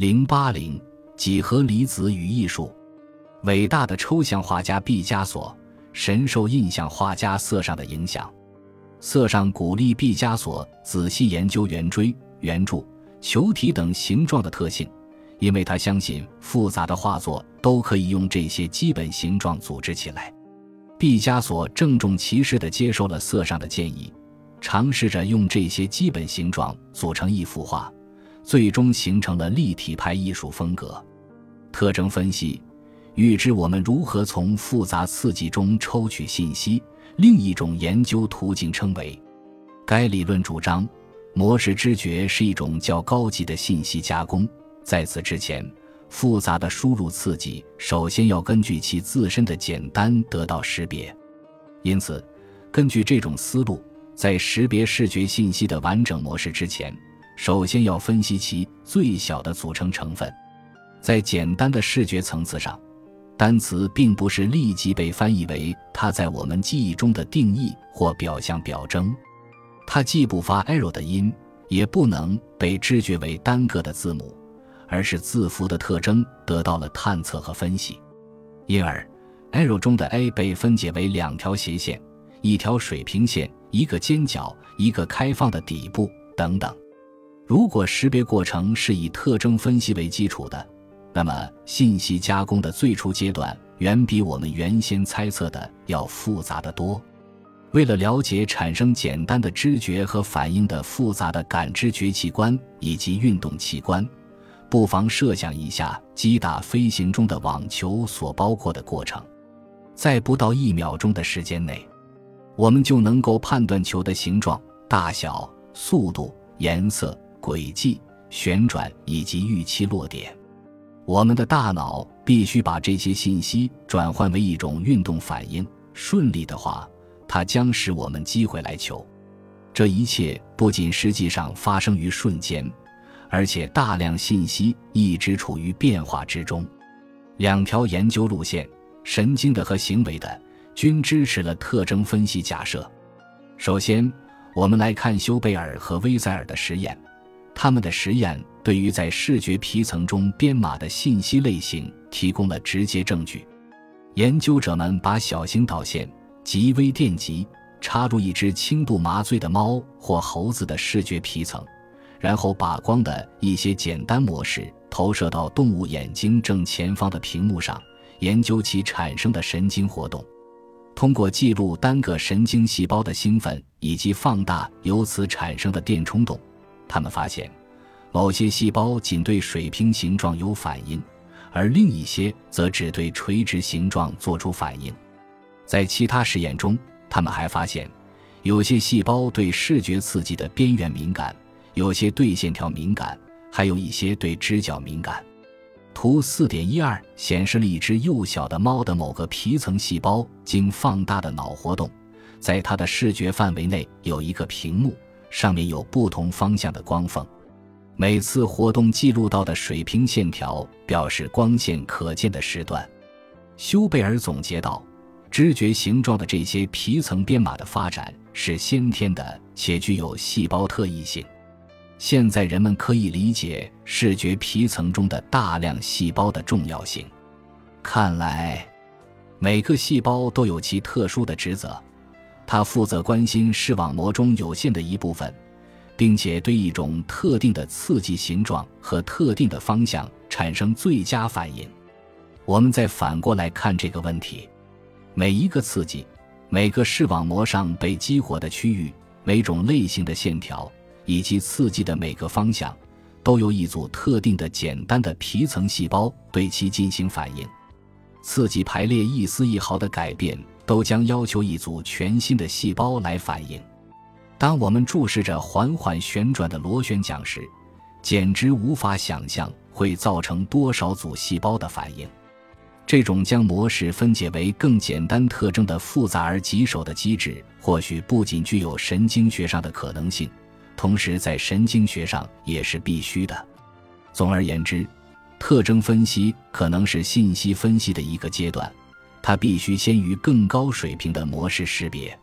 零八零几何离子与艺术，伟大的抽象画家毕加索深受印象画家色尚的影响。色尚鼓励毕加索仔细研究圆锥、圆柱、球体等形状的特性，因为他相信复杂的画作都可以用这些基本形状组织起来。毕加索郑重其事地接受了色尚的建议，尝试着用这些基本形状组成一幅画。最终形成了立体派艺术风格。特征分析预知我们如何从复杂刺激中抽取信息。另一种研究途径称为，该理论主张，模式知觉是一种较高级的信息加工。在此之前，复杂的输入刺激首先要根据其自身的简单得到识别。因此，根据这种思路，在识别视觉信息的完整模式之前。首先要分析其最小的组成成分，在简单的视觉层次上，单词并不是立即被翻译为它在我们记忆中的定义或表象表征，它既不发 arrow 的音，也不能被知觉为单个的字母，而是字符的特征得到了探测和分析，因而 arrow 中的 a 被分解为两条斜线、一条水平线、一个尖角、一个开放的底部等等。如果识别过程是以特征分析为基础的，那么信息加工的最初阶段远比我们原先猜测的要复杂得多。为了了解产生简单的知觉和反应的复杂的感知觉器官以及运动器官，不妨设想一下击打飞行中的网球所包括的过程。在不到一秒钟的时间内，我们就能够判断球的形状、大小、速度、颜色。轨迹、旋转以及预期落点，我们的大脑必须把这些信息转换为一种运动反应。顺利的话，它将使我们击回来球。这一切不仅实际上发生于瞬间，而且大量信息一直处于变化之中。两条研究路线——神经的和行为的，均支持了特征分析假设。首先，我们来看修贝尔和威塞尔的实验。他们的实验对于在视觉皮层中编码的信息类型提供了直接证据。研究者们把小型导线及微电极插入一只轻度麻醉的猫或猴子的视觉皮层，然后把光的一些简单模式投射到动物眼睛正前方的屏幕上，研究其产生的神经活动。通过记录单个神经细胞的兴奋以及放大由此产生的电冲动。他们发现，某些细胞仅对水平形状有反应，而另一些则只对垂直形状做出反应。在其他实验中，他们还发现，有些细胞对视觉刺激的边缘敏感，有些对线条敏感，还有一些对直角敏感。图四点一二显示了一只幼小的猫的某个皮层细胞经放大的脑活动，在它的视觉范围内有一个屏幕。上面有不同方向的光缝，每次活动记录到的水平线条表示光线可见的时段。休贝尔总结道：“知觉形状的这些皮层编码的发展是先天的，且具有细胞特异性。现在人们可以理解视觉皮层中的大量细胞的重要性。看来，每个细胞都有其特殊的职责。”他负责关心视网膜中有限的一部分，并且对一种特定的刺激形状和特定的方向产生最佳反应。我们再反过来看这个问题：每一个刺激、每个视网膜上被激活的区域、每种类型的线条以及刺激的每个方向，都由一组特定的简单的皮层细胞对其进行反应。刺激排列一丝一毫的改变。都将要求一组全新的细胞来反应。当我们注视着缓缓旋转的螺旋桨时，简直无法想象会造成多少组细胞的反应。这种将模式分解为更简单特征的复杂而棘手的机制，或许不仅具有神经学上的可能性，同时在神经学上也是必须的。总而言之，特征分析可能是信息分析的一个阶段。它必须先于更高水平的模式识别。